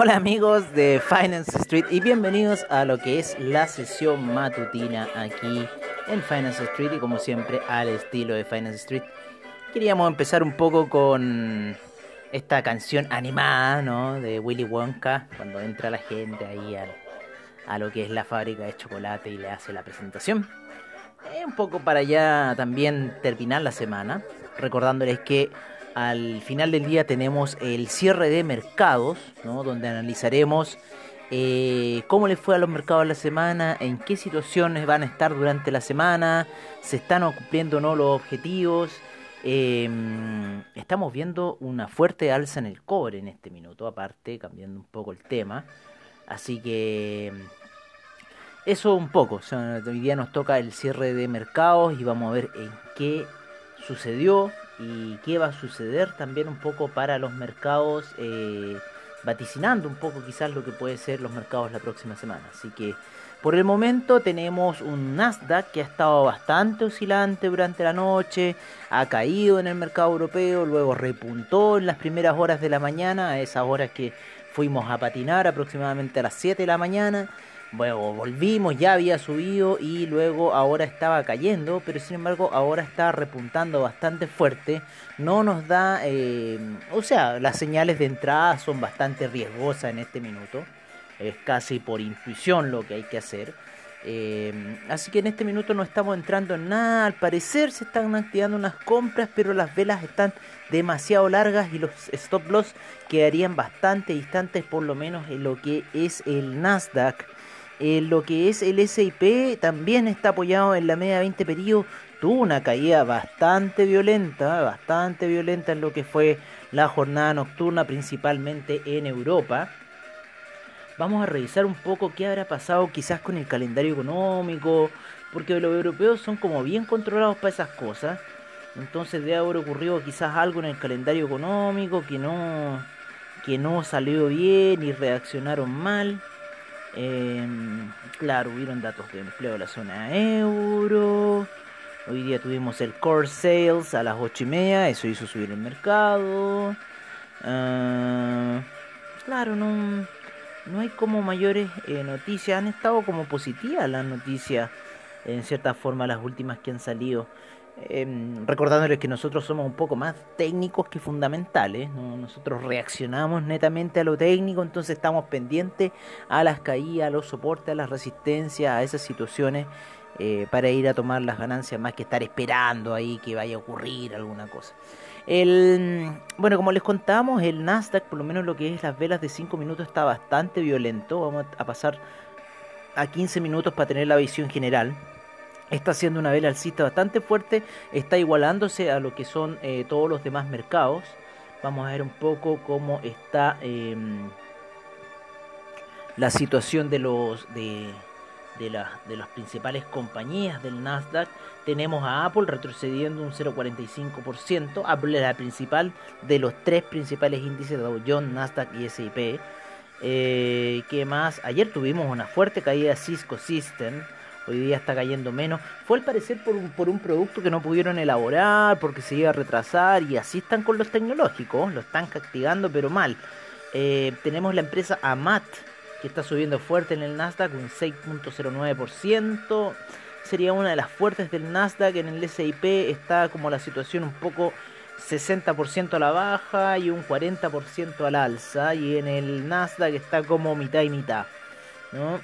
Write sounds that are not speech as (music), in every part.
Hola amigos de Finance Street y bienvenidos a lo que es la sesión matutina aquí en Finance Street y como siempre al estilo de Finance Street. Queríamos empezar un poco con esta canción animada, ¿no? De Willy Wonka, cuando entra la gente ahí a lo que es la fábrica de chocolate y le hace la presentación. un poco para ya también terminar la semana, recordándoles que al final del día tenemos el cierre de mercados, donde analizaremos eh, cómo le fue a los mercados la semana, en qué situaciones van a estar durante la semana, se están cumpliendo o no los objetivos. Em, estamos viendo una fuerte alza en el cobre en este minuto, aparte, cambiando un poco el tema. Así que eso un poco. hoy día nos toca el cierre de mercados y vamos a ver en qué sucedió, y qué va a suceder también un poco para los mercados, eh, vaticinando un poco quizás lo que puede ser los mercados la próxima semana. Así que por el momento tenemos un Nasdaq que ha estado bastante oscilante durante la noche, ha caído en el mercado europeo, luego repuntó en las primeras horas de la mañana, a esas horas que fuimos a patinar aproximadamente a las 7 de la mañana bueno, volvimos, ya había subido y luego ahora estaba cayendo, pero sin embargo ahora está repuntando bastante fuerte. No nos da, eh, o sea, las señales de entrada son bastante riesgosas en este minuto. Es casi por intuición lo que hay que hacer. Eh, así que en este minuto no estamos entrando en nada. Al parecer se están activando unas compras, pero las velas están demasiado largas y los stop loss quedarían bastante distantes, por lo menos en lo que es el Nasdaq lo que es el SIP también está apoyado en la media 20 periodo. Tuvo una caída bastante violenta, bastante violenta en lo que fue la jornada nocturna, principalmente en Europa. Vamos a revisar un poco qué habrá pasado quizás con el calendario económico, porque los europeos son como bien controlados para esas cosas. Entonces debe haber ocurrido quizás algo en el calendario económico que no, que no salió bien y reaccionaron mal. Em, claro, hubieron datos de empleo de la zona euro. Hoy día tuvimos el core sales a las 8 y media, eso hizo subir el mercado. Ah, claro, no, no hay como mayores eh, noticias, han estado como positivas las noticias, en cierta forma, las últimas que han salido. Eh, recordándoles que nosotros somos un poco más técnicos que fundamentales, nosotros reaccionamos netamente a lo técnico, entonces estamos pendientes a las caídas, a los soportes, a las resistencias, a esas situaciones eh, para ir a tomar las ganancias más que estar esperando ahí que vaya a ocurrir alguna cosa. Bueno, como les contamos, el Nasdaq, por lo menos lo que es las velas de 5 minutos, está bastante violento. Vamos a pasar a 15 minutos para tener la visión general está haciendo una vela alcista bastante fuerte, está igualándose a lo que son eh, todos los demás mercados. Vamos a ver un poco cómo está em, la situación de los de, de, las principales compañías del Nasdaq. Tenemos a Apple retrocediendo un 0,45%. Apple es la principal de los tres principales índices de Dow Jones, Nasdaq y S&P. Eh, ¿Qué más? Ayer tuvimos una fuerte caída de Cisco System hoy día está cayendo menos. Fue al parecer por por un producto que no pudieron elaborar, porque se iba a retrasar, y así están con los tecnológicos, lo están castigando, pero mal. Eh, tenemos la empresa Amat, que está subiendo fuerte en el Nasdaq, un 6.09%. Sería una de las fuertes del Nasdaq. En el SIP está como la situación un poco 60% a la baja y un 40% al alza. Y en el Nasdaq está como mitad y mitad. ¿no?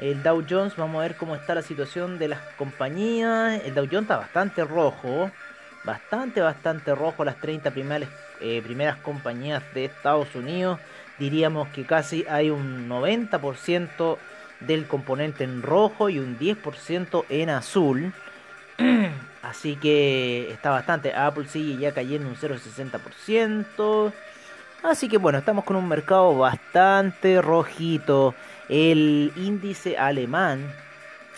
El Dow Jones, vamos a ver cómo está la situación de las compañías. El Dow Jones está bastante rojo. Bastante, bastante rojo. Las 30 primeras, eh, primeras compañías de Estados Unidos. Diríamos que casi hay un 90% del componente en rojo y un 10% en azul. (clears throat) Así que está bastante. Apple sigue ya cayendo un 0,60%. Así que bueno, estamos con un mercado bastante rojito. El índice alemán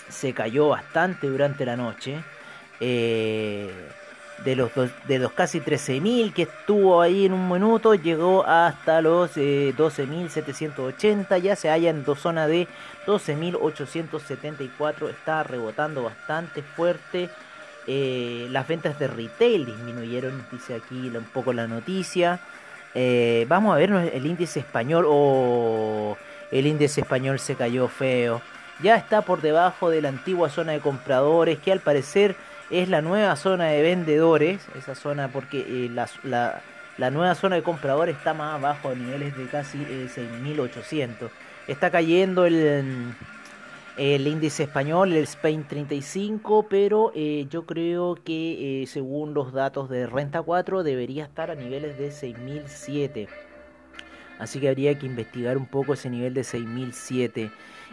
se cayó bastante durante la noche. Eh, de los, de los casi 13.000 que estuvo ahí en un minuto, llegó hasta los 12.780, eh, ya se halla en dos zonas de 12.874, está rebotando bastante fuerte. Eh, las ventas de retail disminuyeron, dice aquí un poco la noticia. Eh, vamos a ver el índice español. o el índice español se cayó feo. Ya está por debajo de la antigua zona de compradores, que al parecer es la nueva zona de vendedores. Esa zona, porque eh, la, nueva zona de compradores está más abajo, a niveles de casi 6.800. Está cayendo el el índice español, el Spain 35, pero eh, yo creo que eh, según los datos de Renta 4 debería estar a niveles de 6007. Así que habría que investigar un poco ese nivel de 6007.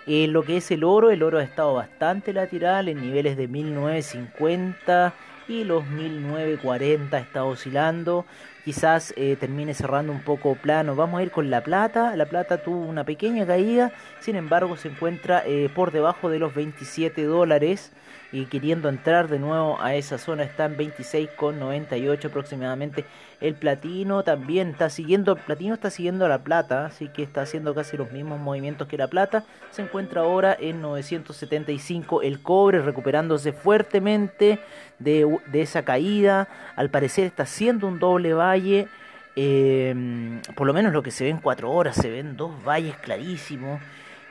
En lo que es el oro, el oro ha estado bastante lateral en niveles de 1950 y los 1940 está oscilando quizás eh, termine cerrando un poco plano. Vamos a ir con la plata. La plata tuvo una pequeña caída, sin embargo se encuentra eh, por debajo de los 27 dólares y queriendo entrar de nuevo a esa zona está en 26,98 aproximadamente. El platino también está siguiendo, el platino está siguiendo la plata, así que está haciendo casi los mismos movimientos que la plata. Se encuentra ahora en 975. El cobre recuperándose fuertemente de, de esa caída. Al parecer está haciendo un doble valle. Eh, por lo menos lo que se ve en 4 horas, se ven dos valles clarísimos.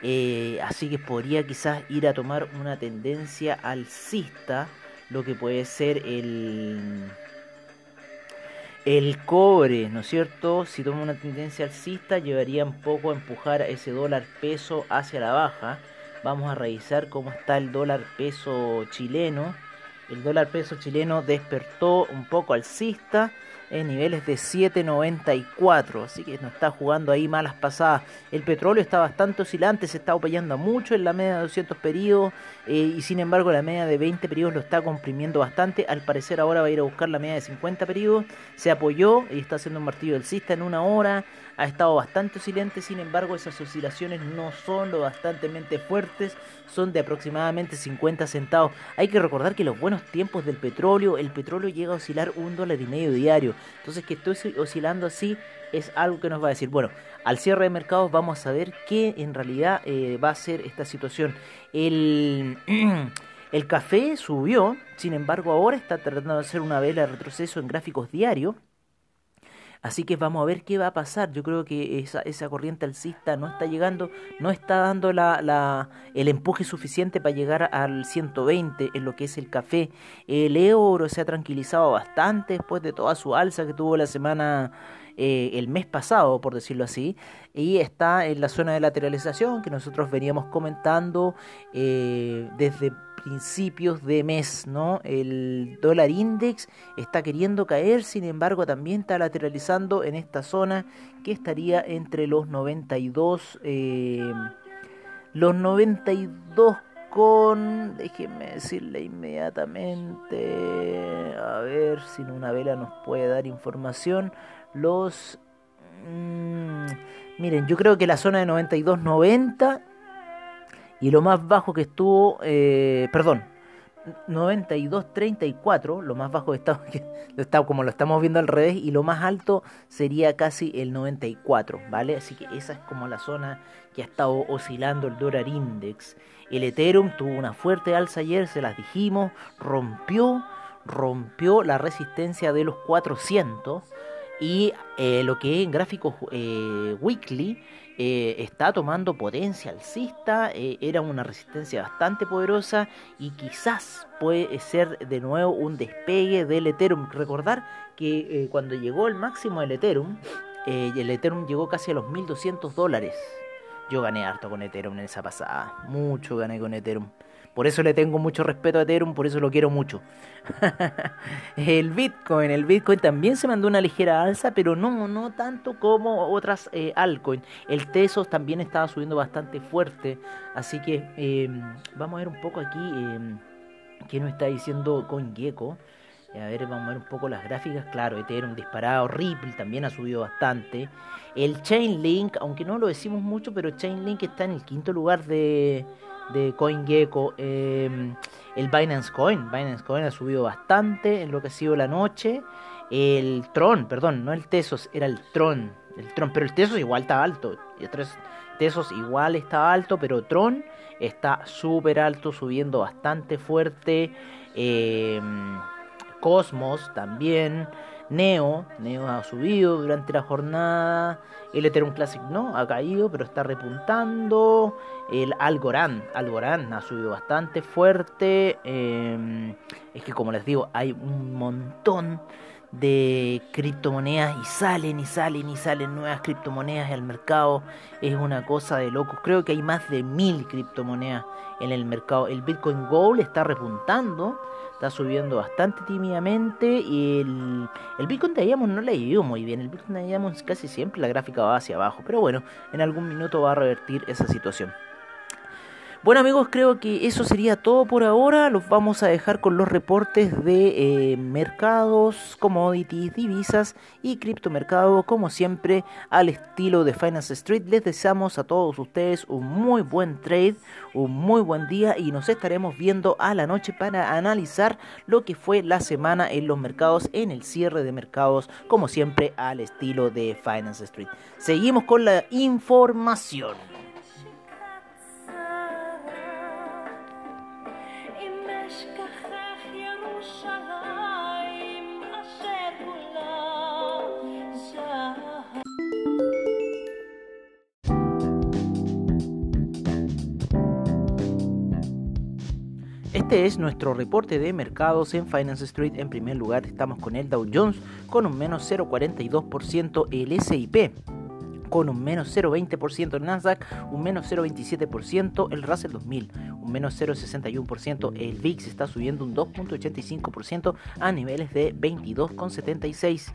Eh, así que podría quizás ir a tomar una tendencia alcista, lo que puede ser el, el cobre, ¿no es cierto? Si toma una tendencia alcista, llevaría un poco a empujar ese dólar peso hacia la baja. Vamos a revisar cómo está el dólar peso chileno. El dólar peso chileno despertó un poco alcista en niveles de 7.94, así que no está jugando ahí malas pasadas. El petróleo está bastante oscilante, se está apoyando mucho en la media de 200 periodos eh, y sin embargo la media de 20 periodos lo está comprimiendo bastante. Al parecer ahora va a ir a buscar la media de 50 periodos. Se apoyó y está haciendo un martillo del cista en una hora. Ha estado bastante oscilante, sin embargo esas oscilaciones no son lo bastante fuertes, son de aproximadamente 50 centavos. Hay que recordar que los buenos tiempos del petróleo, el petróleo llega a oscilar un dólar y medio diario. Entonces que estoy oscilando así es algo que nos va a decir, bueno, al cierre de mercados vamos a ver qué en realidad eh, va a ser esta situación. El, (clears throat) el café subió, sin embargo ahora está tratando de hacer una vela de retroceso en gráficos diarios Así que vamos a ver qué va a pasar. Yo creo que esa, esa corriente alcista no está llegando, no está dando la, la, el empuje suficiente para llegar al 120 en lo que es el café. El euro se ha tranquilizado bastante después de toda su alza que tuvo la semana eh, el mes pasado, por decirlo así, y está en la zona de lateralización que nosotros veníamos comentando eh, desde principios de mes, ¿no? El dólar index está queriendo caer, sin embargo también está lateralizando en esta zona que estaría entre los 92, eh, los 92 con, déjenme decirle inmediatamente, a ver si una vela nos puede dar información, los... Mm, miren, yo creo que la zona de 92-90 y lo más bajo que estuvo, eh, perdón, 92.34, lo más bajo está, (laughs) está como lo estamos viendo al revés, y lo más alto sería casi el 94, ¿vale? Así que esa es como la zona que ha estado oscilando el dólar index. El Ethereum tuvo una fuerte alza ayer, se las dijimos, rompió, rompió la resistencia de los 400 y eh, lo que en gráficos eh, weekly eh, está tomando potencia alcista, eh, era una resistencia bastante poderosa y quizás puede ser de nuevo un despegue del Ethereum. Recordar que eh, cuando llegó el máximo del Ethereum, el Ethereum llegó casi a los 1200 dólares. Yo gané harto con Ethereum en esa pasada, mucho gané con Ethereum. Por eso le tengo mucho respeto a Ethereum, por eso lo quiero mucho. (laughs) el Bitcoin, el Bitcoin también se mandó una ligera alza, pero no, no tanto como otras eh, altcoins. El Tesos también estaba subiendo bastante fuerte, así que em, vamos a ver un poco aquí eh, qué nos está diciendo CoinGecko. A ver, vamos a ver un poco las gráficas. Claro, Ethereum disparado. Ripple también ha subido bastante. El Chainlink, aunque no lo decimos mucho, pero Chainlink está en el quinto lugar de, de CoinGecko. Em, el Binance Coin. Binance Coin ha subido bastante en lo que ha sido la noche. El Tron, perdón, no el Tesos, era el Tron. El Tron, pero el Tesos igual está alto. Tesos igual está alto, pero Tron está súper alto, subiendo bastante fuerte. Em, Cosmos también. Neo, Neo ha subido durante la jornada. El Ethereum Classic no, ha caído, pero está repuntando. El Algorand, Algorand ha subido bastante fuerte. Em, es que como les digo, hay un montón de criptomonedas y salen y salen y salen nuevas criptomonedas al mercado. Es una cosa de locos. Creo que hay más de mil criptomonedas en el mercado. El Bitcoin Gold está repuntando, está subiendo bastante tímidamente y el, el Bitcoin de Diamond no le ido muy bien. El Bitcoin de Diamond casi siempre la gráfica va hacia abajo, pero bueno, en algún minuto va a revertir esa situación. Bueno amigos, creo que eso sería todo por ahora. Los vamos a dejar con los reportes de eh, mercados, commodities, divisas y criptomercado, como siempre, al estilo de Finance Street. Les deseamos a todos ustedes un muy buen trade, un muy buen día y nos estaremos viendo a la noche para analizar lo que fue la semana en los mercados, en el cierre de mercados, como siempre, al estilo de Finance Street. Seguimos con la información. Este es nuestro reporte de mercados en Finance Street. En primer lugar estamos con el Dow Jones con un menos 0,42%, el SIP con un menos 0,20% el Nasdaq, un menos 0,27% el Russell 2000, un menos 0,61%, el VIX está subiendo un 2,85% a niveles de 22,76%.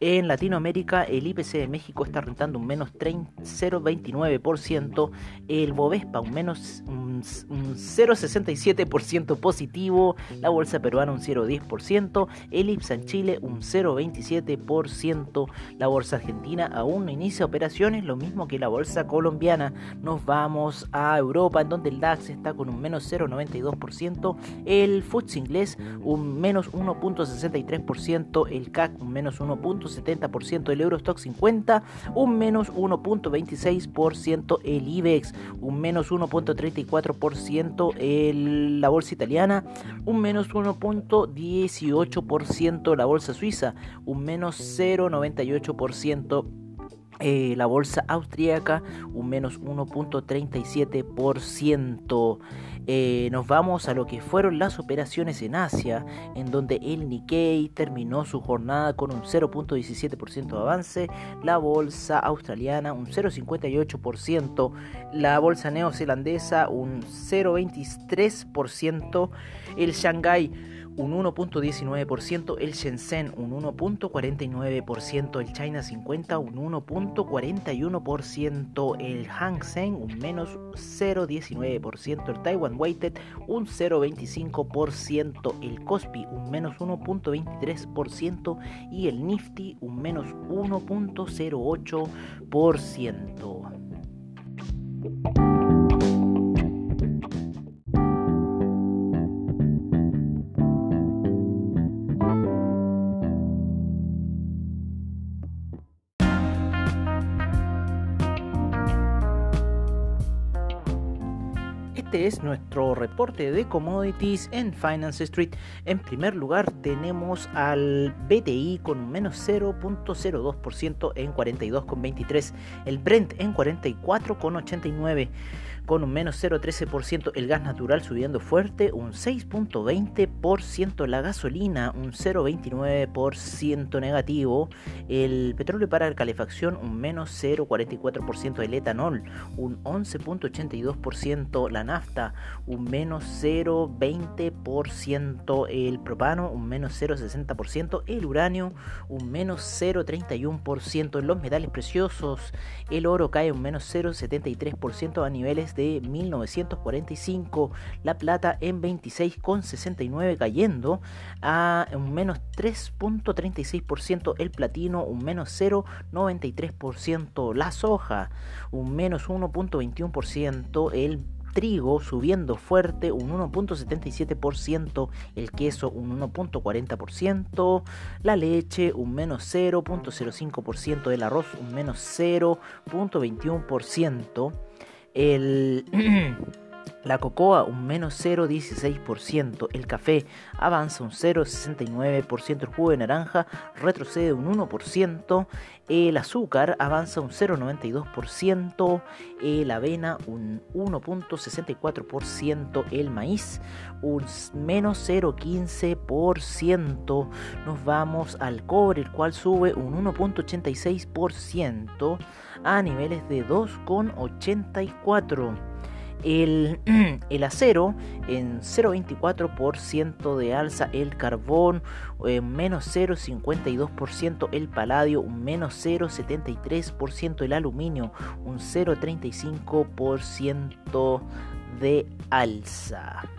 En Latinoamérica, el IPC de México está rentando un menos 0,29%, el Bovespa un menos un, 0,67% positivo, la bolsa peruana un 0,10%, el IPSA en Chile un 0,27%, la bolsa argentina aún no inicia operaciones, lo mismo que la bolsa colombiana. Nos vamos a Europa, en donde el DAX está con un menos 0,92%, el FTSE inglés un menos 1,63%, el CAC un menos 1. 70% el Eurostock 50, un menos 1.26% el IBEX, un menos 1.34% la bolsa italiana, un menos 1.18% la bolsa suiza, un menos 0.98% eh, la bolsa austríaca un menos 1.37%. Eh, nos vamos a lo que fueron las operaciones en Asia, en donde el Nikkei terminó su jornada con un 0.17% de avance, la bolsa australiana un 0.58%, la bolsa neozelandesa un 0.23%, el Shanghai un 1.19%, el Shenzhen un 1.49%, el China 50 un 1.41%, el Hang Seng un menos 0.19%, el Taiwan Weighted un 0.25%, el Kospi un menos 1.23% y el Nifty un menos 1.08%. Es nuestro reporte de commodities en Finance Street. En primer lugar tenemos al BTI con un menos 0.02% en 42,23. El Brent en 44,89 con un menos 0,13%, el gas natural subiendo fuerte, un 6,20%, la gasolina un 0,29% negativo, el petróleo para la calefacción un menos 0,44%, el etanol un 11,82%, la nafta un menos 0,20%, el propano un menos 0,60%, el uranio un menos 0,31%, en los metales preciosos. El oro cae un menos 0,73% a niveles desde 1945, la plata en 26,69 cayendo a un menos 3.36%, el platino un menos 0,93%, la soja un menos 1.21%, el trigo subiendo fuerte un 1.77%, el queso un 1.40%, la leche un menos 0.05%, el arroz un menos 0.21%, el... (clears throat) La cocoa un menos 0,16%, el café avanza un 0,69%, el jugo de naranja retrocede un 1%, el azúcar avanza un 0,92%, la avena un 1,64%, el maíz un menos 0,15%, nos vamos al cobre, el cual sube un 1,86% a niveles de 2,84%. (clears throat) El, acero en 0,24% de alza, el carbón en menos 0,52%, el paladio un menos 0,73%, el aluminio un 0,35% de alza.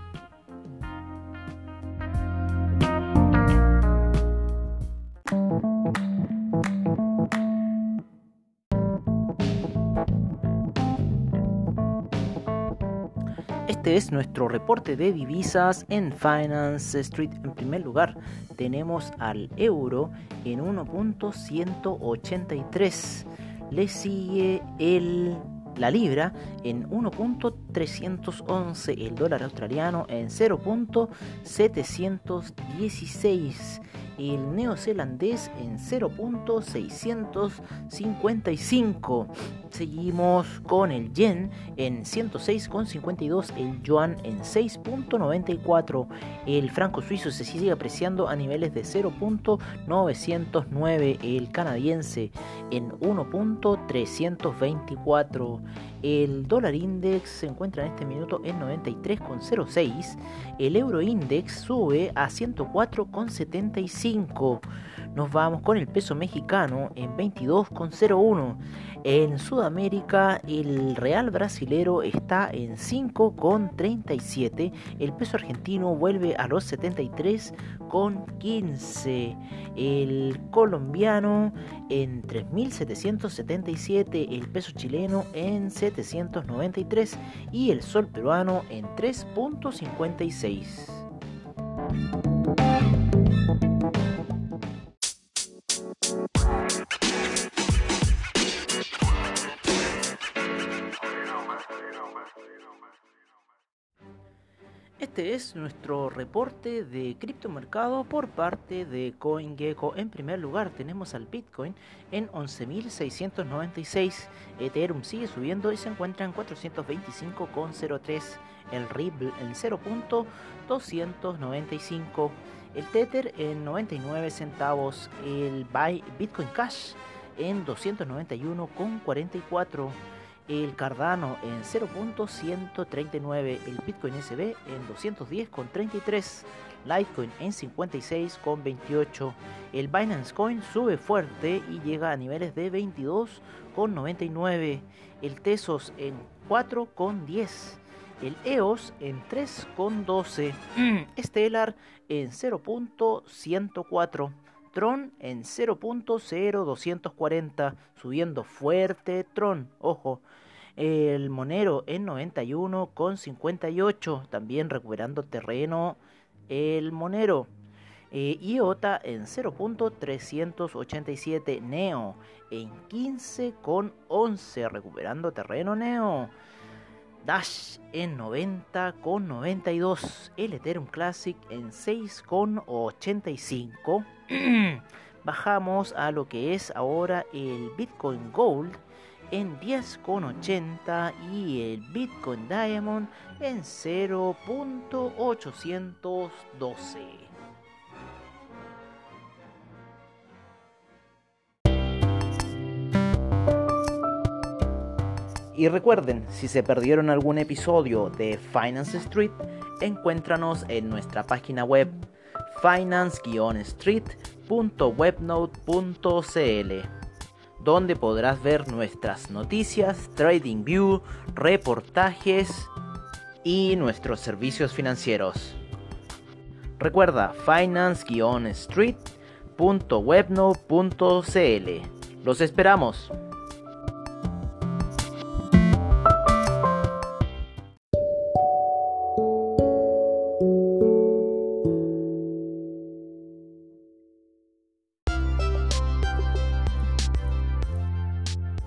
Este es nuestro reporte de divisas en Finance Street. En primer lugar, tenemos al euro en 1.183. Le sigue el la libra en 1.311, el dólar australiano en 0.716 el neozelandés en 0.655. Seguimos con el yen en 106,52, el yuan en 6.94, el franco suizo se sigue apreciando a niveles de 0.909, el canadiense en 1.324. El dólar index se encuentra en este minuto en 93,06. El euro index sube a 104,75. Nos vamos con el peso mexicano en 22,01. En Sudamérica el real brasilero está en 5,37. El peso argentino vuelve a los 73,15. El colombiano en 3.777. El peso chileno en 793. Y el sol peruano en 3,56. Este es nuestro reporte de criptomercado por parte de CoinGecko. En primer lugar tenemos al Bitcoin en 11.696. Ethereum sigue subiendo y se encuentra en 425,03. El Ripple en 0.295. El Tether en 99 centavos. El Bitcoin Cash en 291,44 el Cardano en 0.139, el Bitcoin SB en 210.33, Litecoin en 56.28, el Binance Coin sube fuerte y llega a niveles de 22.99, el Tesos en 4.10, el EOS en 3.12, Stellar en 0.104. Tron en 0.0240, subiendo fuerte Tron, ojo. El Monero en 91,58, también recuperando terreno el Monero. Eh, IOTA en 0.387, Neo en 15,11, recuperando terreno Neo. Dash en 90,92, el Ethereum Classic en 6,85. (clears throat) Bajamos a lo que es ahora el Bitcoin Gold en 10,80 y el Bitcoin Diamond en 0.812. Y recuerden, si se perdieron algún episodio de Finance Street, encuéntranos en nuestra página web finance-street.webnode.cl. donde podrás ver nuestras noticias, trading view, reportajes y nuestros servicios financieros. Recuerda finance-street.webno.cl. Los esperamos.